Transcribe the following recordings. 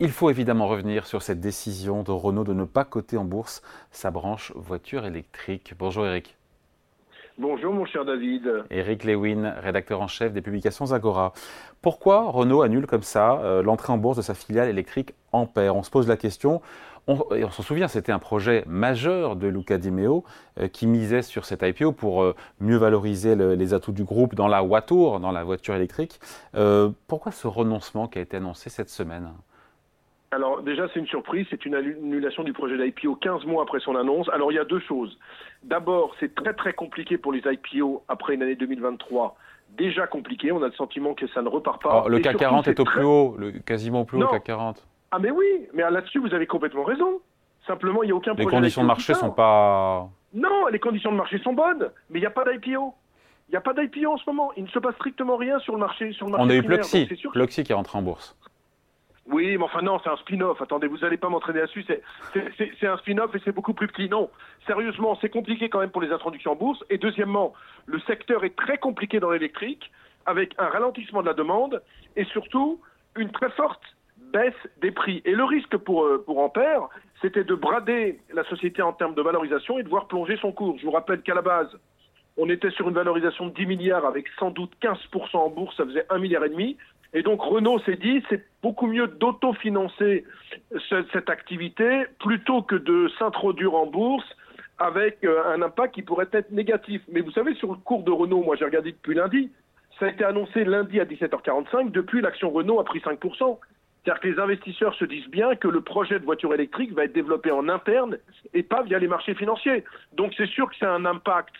Il faut évidemment revenir sur cette décision de Renault de ne pas coter en bourse sa branche voiture électrique. Bonjour Eric. Bonjour mon cher David. Eric Lewin, rédacteur en chef des publications Agora. Pourquoi Renault annule comme ça euh, l'entrée en bourse de sa filiale électrique Ampère? On se pose la question. On, on s'en souvient, c'était un projet majeur de Luca Di Meo euh, qui misait sur cette IPO pour euh, mieux valoriser les atouts du groupe dans la Watour, dans la voiture électrique. pourquoi ce renoncement qui a été annoncé cette semaine? Alors déjà, c'est une surprise, c'est une annulation du projet d'IPO 15 mois après son annonce. Alors il y a deux choses. D'abord, c'est très très compliqué pour les IPO après une année 2023 déjà compliqué. On a le sentiment que ça ne repart pas. le CAC 40 est, au plus haut, le, quasiment au plus haut, le CAC 40. Ah mais oui, mais là-dessus, vous avez complètement raison. Simplement, il n'y a aucun problème. Les conditions de marché sont pas... Non, les conditions de marché sont bonnes, mais il n'y a pas d'IPO. Il n'y a pas d'IPO en ce moment. Il ne se passe strictement rien sur le marché. Sur le marché On a eu Pluxy, Pluxy qui est rentré en bourse. Oui, mais enfin non, c'est un spin-off. Attendez, vous n'allez pas m'entraîner là-dessus. C'est un spin-off et c'est beaucoup plus petit. Non, sérieusement, c'est compliqué quand même pour les introductions en bourse. Et deuxièmement, le secteur est très compliqué dans l'électrique, avec un ralentissement de la demande et surtout une très forte baisse des prix. Et le risque pour, euh, pour Ampère, c'était de brader la société en termes de valorisation et de voir plonger son cours. Je vous rappelle qu'à la base, on était sur une valorisation de 10 milliards avec sans doute 15% en bourse, ça faisait 1 milliard et demi. Et donc Renault s'est dit, c'est beaucoup mieux d'autofinancer cette activité plutôt que de s'introduire en bourse avec euh, un impact qui pourrait être négatif. Mais vous savez, sur le cours de Renault, moi j'ai regardé depuis lundi, ça a été annoncé lundi à 17h45, depuis l'action Renault a pris 5%. C'est-à-dire que les investisseurs se disent bien que le projet de voiture électrique va être développé en interne et pas via les marchés financiers. Donc c'est sûr que c'est un impact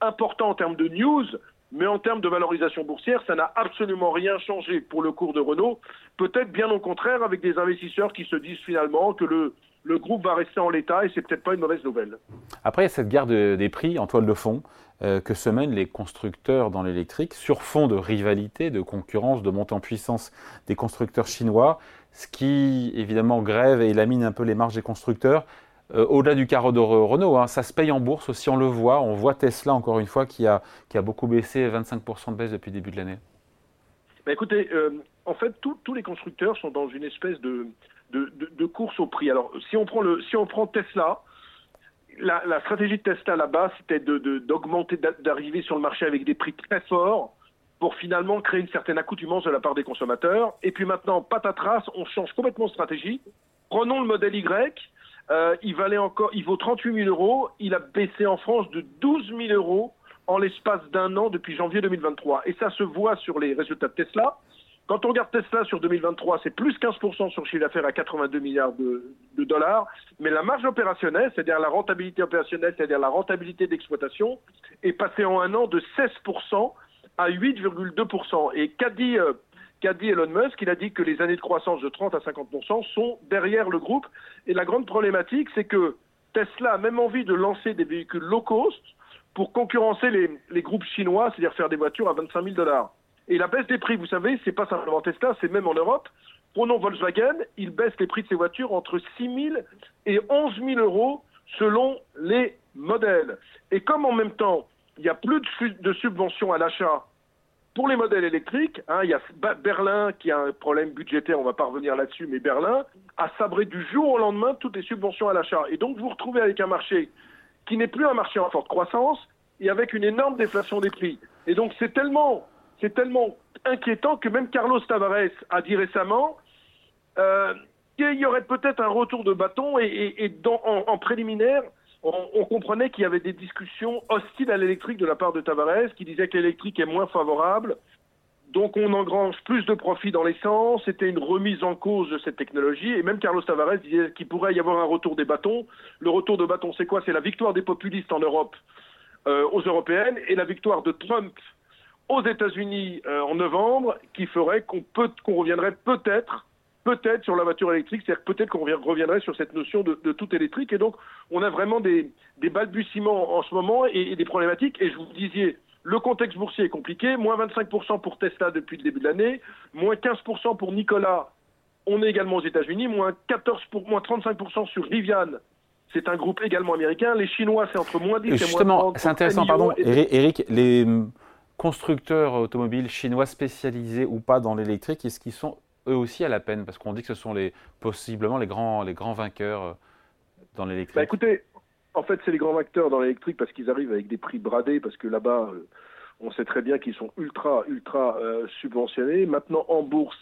important en termes de news, mais en termes de valorisation boursière, ça n'a absolument rien changé pour le cours de Renault. Peut-être bien au contraire avec des investisseurs qui se disent finalement que le, le groupe va rester en l'état et c'est peut-être pas une mauvaise nouvelle. Après, cette guerre des prix en toile de fond euh, que se mènent les constructeurs dans l'électrique sur fond de rivalité, de concurrence, de montée en puissance des constructeurs chinois, ce qui évidemment grève et lamine un peu les marges des constructeurs. Euh, au-delà du carreau de Renault, hein, ça se paye en bourse aussi, on le voit. On voit Tesla, encore une fois, qui a, qui a beaucoup baissé, 25% de baisse depuis le début de l'année. Bah, écoutez, euh, en fait, tous les constructeurs sont dans une espèce de, de, course au prix. Alors, si on prend, le, si on prend Tesla, la, la stratégie de Tesla là-bas, c'était d'augmenter, d'arriver sur le marché avec des prix très forts pour finalement créer une certaine accoutumance de la part des consommateurs. Et puis maintenant, patatras, on change complètement de stratégie. Prenons le modèle Y, euh, il valait encore, il vaut 38 000 euros. Il a baissé en France de 12 000 euros en l'espace d'un an depuis janvier 2023. Et ça se voit sur les résultats de Tesla. Quand on regarde Tesla sur 2023, c'est plus 15% sur le chiffre d'affaires à 82 milliards de, dollars. Mais la marge opérationnelle, c'est-à-dire la rentabilité opérationnelle, c'est-à-dire la rentabilité d'exploitation, est passée en un an de 16% à 8,2%. Et qu'a dit euh, qu'a dit Elon Musk. Il a dit que les années de croissance de 30 à 50% sont derrière le groupe. Et la grande problématique, c'est que Tesla a même envie de lancer des véhicules low cost pour concurrencer les, groupes chinois, c'est-à-dire faire des voitures à 25 000 dollars. Et la baisse des prix, vous savez, c'est pas simplement Tesla, c'est même en Europe. Prenons Volkswagen, il baisse les prix de ses voitures entre 6 000 et 11 000 euros selon les modèles. Et comme en même temps, il n'y a plus de subventions à l'achat pour les modèles électriques, hein, il y a Berlin qui a un problème budgétaire, on va pas revenir là-dessus, mais Berlin a sabré du jour au lendemain toutes les subventions à l'achat. Et donc vous vous retrouvez avec un marché qui n'est plus un marché en forte croissance et avec une énorme déflation des prix. Et donc c'est tellement, c'est tellement inquiétant que même Carlos Tavares a dit récemment euh, qu'il y aurait peut-être un retour de bâton et, dans, en préliminaire, on, comprenait qu'il y avait des discussions hostiles à l'électrique de la part de Tavares, qui disait que l'électrique est moins favorable. Donc on engrange plus de profits dans l'essence, c'était une remise en cause de cette technologie, et même Carlos Tavares disait qu'il pourrait y avoir un retour des bâtons. Le retour de bâtons, c'est quoi? C'est la victoire des populistes en Europe euh, aux européennes et la victoire de Trump aux États-Unis euh, en novembre, qui ferait qu'on qu'on reviendrait peut-être peut-être sur la voiture électrique, c'est-à-dire peut-être qu'on reviendrait sur cette notion de, tout électrique. Et donc, on a vraiment des, balbutiements en ce moment et, des problématiques. Et je vous disais, le contexte boursier est compliqué. Moins 25% pour Tesla depuis le début de l'année, moins 15% pour Nicolas. On est également aux États-Unis, moins 14 pour, moins 35% sur Rivian. C'est un groupe également américain. Les Chinois, c'est entre moins 10 et, moins Justement, c'est intéressant, pardon, Eric, les constructeurs automobiles chinois spécialisés ou pas dans l'électrique, est-ce qu'ils sont eux aussi à la peine Parce qu'on dit que ce sont les, possiblement les grands, les grands vainqueurs euh, dans l'électrique. Bah écoutez, en fait, c'est les grands vainqueurs dans l'électrique parce qu'ils arrivent avec des prix bradés, parce que là-bas, euh, on sait très bien qu'ils sont ultra, ultra euh, subventionnés. Maintenant, en bourse,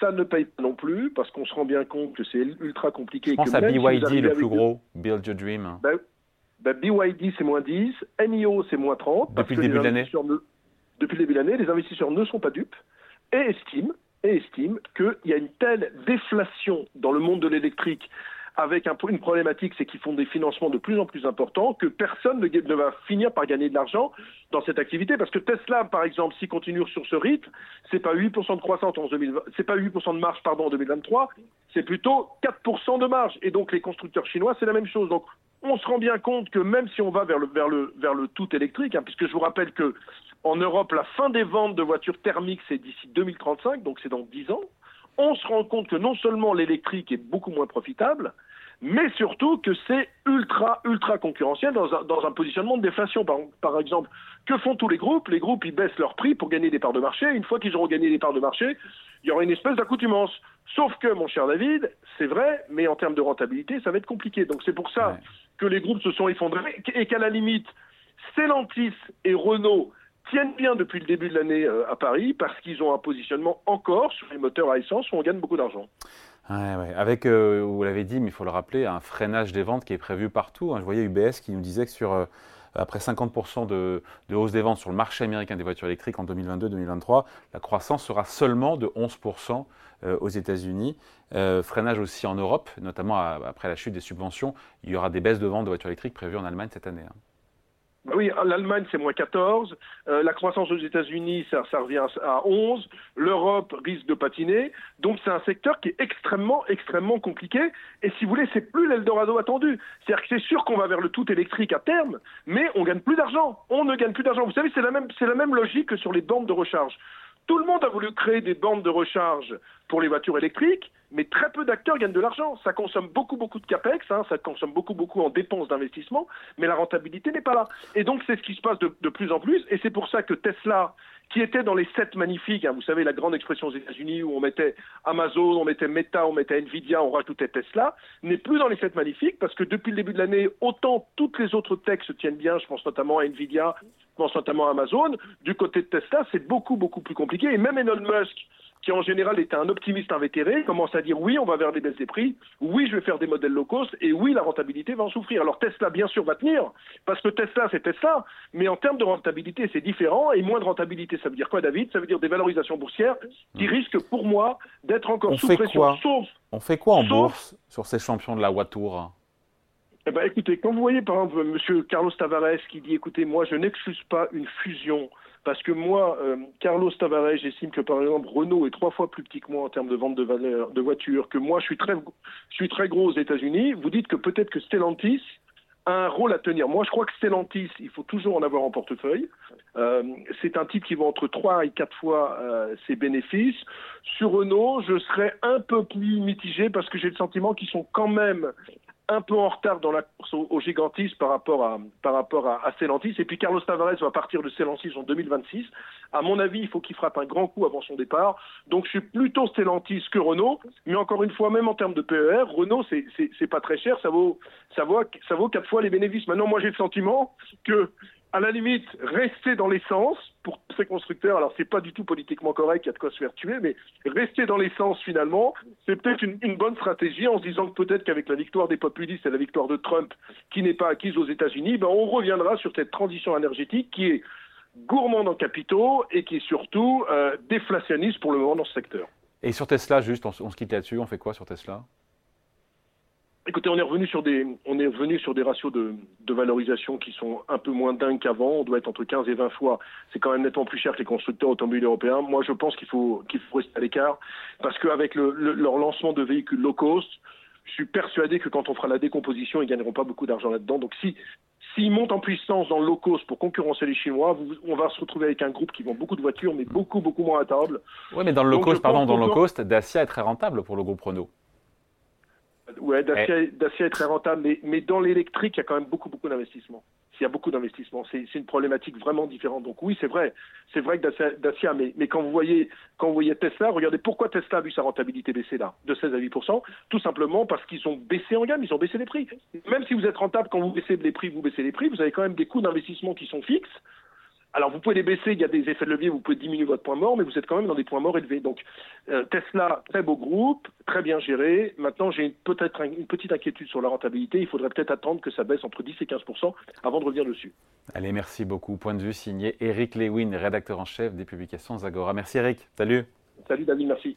ça ne paye pas non plus, parce qu'on se rend bien compte que c'est ultra compliqué. Je pense que à BYD, le plus gros, Build Your Dream. Ben, ben BYD, c'est moins 10, NIO, c'est moins 30. Depuis le début de l'année Depuis le début de l'année, les investisseurs ne sont pas dupes et estiment, et estiment qu'il y a une telle déflation dans le monde de l'électrique avec un, une problématique, c'est qu'ils font des financements de plus en plus importants, que personne ne, va finir par gagner de l'argent dans cette activité, parce que Tesla, par exemple, s'il continue sur ce rythme, c'est pas 8% de croissance en 2020, c'est pas 8% de marge, pardon, en 2023, c'est plutôt 4% de marge. Et donc les constructeurs chinois, c'est la même chose. Donc on se rend bien compte que même si on va vers le tout électrique, hein, puisque je vous rappelle que en Europe, la fin des ventes de voitures thermiques, c'est d'ici 2035, donc c'est dans 10 ans, on se rend compte que non seulement l'électrique est beaucoup moins profitable, mais surtout que c'est ultra, ultra concurrentiel dans un, dans un positionnement de déflation. Par, par, exemple, que font tous les groupes? Les groupes, ils baissent leur prix pour gagner des parts de marché. Une fois qu'ils auront gagné des parts de marché, il y aura une espèce d'accoutumance. Sauf que, mon cher David, c'est vrai, mais en termes de rentabilité, ça va être compliqué. Donc c'est pour ça que les groupes se sont effondrés et qu'à la limite, Stellantis et Renault tiennent bien depuis le début de l'année euh, à Paris parce qu'ils ont un positionnement encore sur les moteurs à essence où on gagne beaucoup d'argent. Ouais, Avec, euh, vous l'avez dit, mais il faut le rappeler, un freinage des ventes qui est prévu partout. Hein. Je voyais UBS qui nous disait que sur euh, après 50% de, hausse des ventes sur le marché américain des voitures électriques en 2022-2023, la croissance sera seulement de 11% aux États-Unis. freinage aussi en Europe, notamment après la chute des subventions. Il y aura des baisses de ventes de voitures électriques prévues en Allemagne cette année. Hein. Bah oui, l'Allemagne, c'est moins 14. Euh, la croissance aux États-Unis, ça, ça, revient à 11. L'Europe risque de patiner. Donc, c'est un secteur qui est extrêmement, extrêmement compliqué. Et si vous voulez, c'est plus l'Eldorado attendu. C'est-à-dire que c'est sûr qu'on va vers le tout électrique à terme, mais on gagne plus d'argent. On ne gagne plus d'argent. Vous savez, c'est la même, c'est la même logique que sur les bandes de recharge. Tout le monde a voulu créer des bandes de recharge pour les voitures électriques, mais très peu d'acteurs gagnent de l'argent. Ça consomme beaucoup, beaucoup de capex, hein, ça consomme beaucoup, beaucoup en dépenses d'investissement, mais la rentabilité n'est pas là. Et donc, c'est ce qui se passe de, plus en plus, et c'est pour ça que Tesla, qui était dans les sept magnifiques, hein, vous savez, la grande expression aux États-Unis où on mettait Amazon, on mettait Meta, on mettait Nvidia, on rajoutait Tesla, n'est plus dans les sept magnifiques parce que depuis le début de l'année, autant toutes les autres techs se tiennent bien, je pense notamment à Nvidia, je pense notamment à Amazon, du côté de Tesla, c'est beaucoup, beaucoup plus compliqué. Et même Elon Musk, qui en général était un optimiste invétéré, commence à dire oui, on va vers des baisses des prix, oui, je vais faire des modèles low cost, et oui, la rentabilité va en souffrir. Alors Tesla, bien sûr, va tenir, parce que Tesla, c'est Tesla, mais en termes de rentabilité, c'est différent, et moins de rentabilité, ça veut dire quoi, David? Ça veut dire des valorisations boursières qui hmm. risquent, pour moi, d'être encore sous pression. Sauf, on fait quoi en bourse sur ces champions de la Watour eh ben, écoutez, quand vous voyez par exemple M. Carlos Tavares qui dit, écoutez, moi, je n'excuse pas une fusion parce que moi, euh, Carlos Tavares, j'estime que par exemple Renault est trois fois plus petit que moi en termes de vente de, valeur, de voitures, que moi je suis très, je suis très gros aux États-Unis. Vous dites que peut-être que Stellantis a un rôle à tenir. Moi, je crois que Stellantis, il faut toujours en avoir en portefeuille. Euh, c'est un type qui va entre trois et quatre fois euh, ses bénéfices. Sur Renault, je serais un peu plus mitigé parce que j'ai le sentiment qu'ils sont quand même un peu en retard dans la course au, au gigantisme par rapport à par rapport à, à Stellantis. Et puis Carlos Tavares va partir de Stellantis en 2026. À mon avis, il faut qu'il frappe un grand coup avant son départ. Donc je suis plutôt Stellantis que Renault. Mais encore une fois, même en termes de PER, Renault c'est c'est pas très cher. Ça vaut ça vaut ça vaut quatre fois les bénéfices. Maintenant, moi j'ai le sentiment que à la limite, rester dans l'essence pour ces constructeurs. Alors, c'est pas du tout politiquement correct, il y a de quoi se faire tuer, mais rester dans l'essence finalement, c'est peut-être une, bonne stratégie en se disant que peut-être qu'avec la victoire des populistes et la victoire de Trump, qui n'est pas acquise aux États-Unis, ben, on reviendra sur cette transition énergétique qui est gourmande en capitaux et qui est surtout euh, déflationniste pour le moment dans ce secteur. Et sur Tesla, juste, on, on se quitte là-dessus, on fait quoi sur Tesla? Écoutez, on est revenu sur des, on est revenu sur des ratios de, de valorisation qui sont un peu moins dingues qu'avant. On doit être entre 15 et 20 fois. C'est quand même nettement plus cher que les constructeurs automobiles européens. Moi, je pense qu'il faut, qu'il faut rester à l'écart parce qu'avec le, leur lancement de véhicules low cost, je suis persuadé que quand on fera la décomposition, ils gagneront pas beaucoup d'argent là-dedans. Donc, si, s'ils montent en puissance dans le low cost pour concurrencer les Chinois, on va se retrouver avec un groupe qui vend beaucoup de voitures, mais beaucoup, beaucoup moins rentable. Oui, mais dans le low cost, pardon, dans le low cost, Dacia est très rentable pour le groupe Renault. Ouais, Dacia, est très rentable, mais, mais dans l'électrique, il y a quand même beaucoup, beaucoup d'investissements. s'il y a beaucoup d'investissements. C'est une problématique vraiment différente. Donc oui, c'est vrai, c'est vrai que Dacia, mais, mais quand vous voyez quand vous voyez Tesla, regardez pourquoi Tesla a vu sa rentabilité baisser là, de 16 à 8% tout simplement parce qu'ils ont baissé en gamme, ils ont baissé les prix. Même si vous êtes rentable quand vous baissez les prix, vous baissez les prix, vous avez quand même des coûts d'investissement qui sont fixes. Alors vous pouvez les baisser, il y a des effets de levier, vous pouvez diminuer votre point mort, mais vous êtes quand même dans des points morts élevés. Donc euh, Tesla, très beau groupe, très bien géré. Maintenant, j'ai peut-être une petite inquiétude sur la rentabilité. Il faudrait peut-être attendre que ça baisse entre 10 et 15% avant de revenir dessus. Allez, merci beaucoup. Point de vue signé Eric Lewin, rédacteur en chef des publications Zagora. Merci Eric. Salut. Salut David, merci.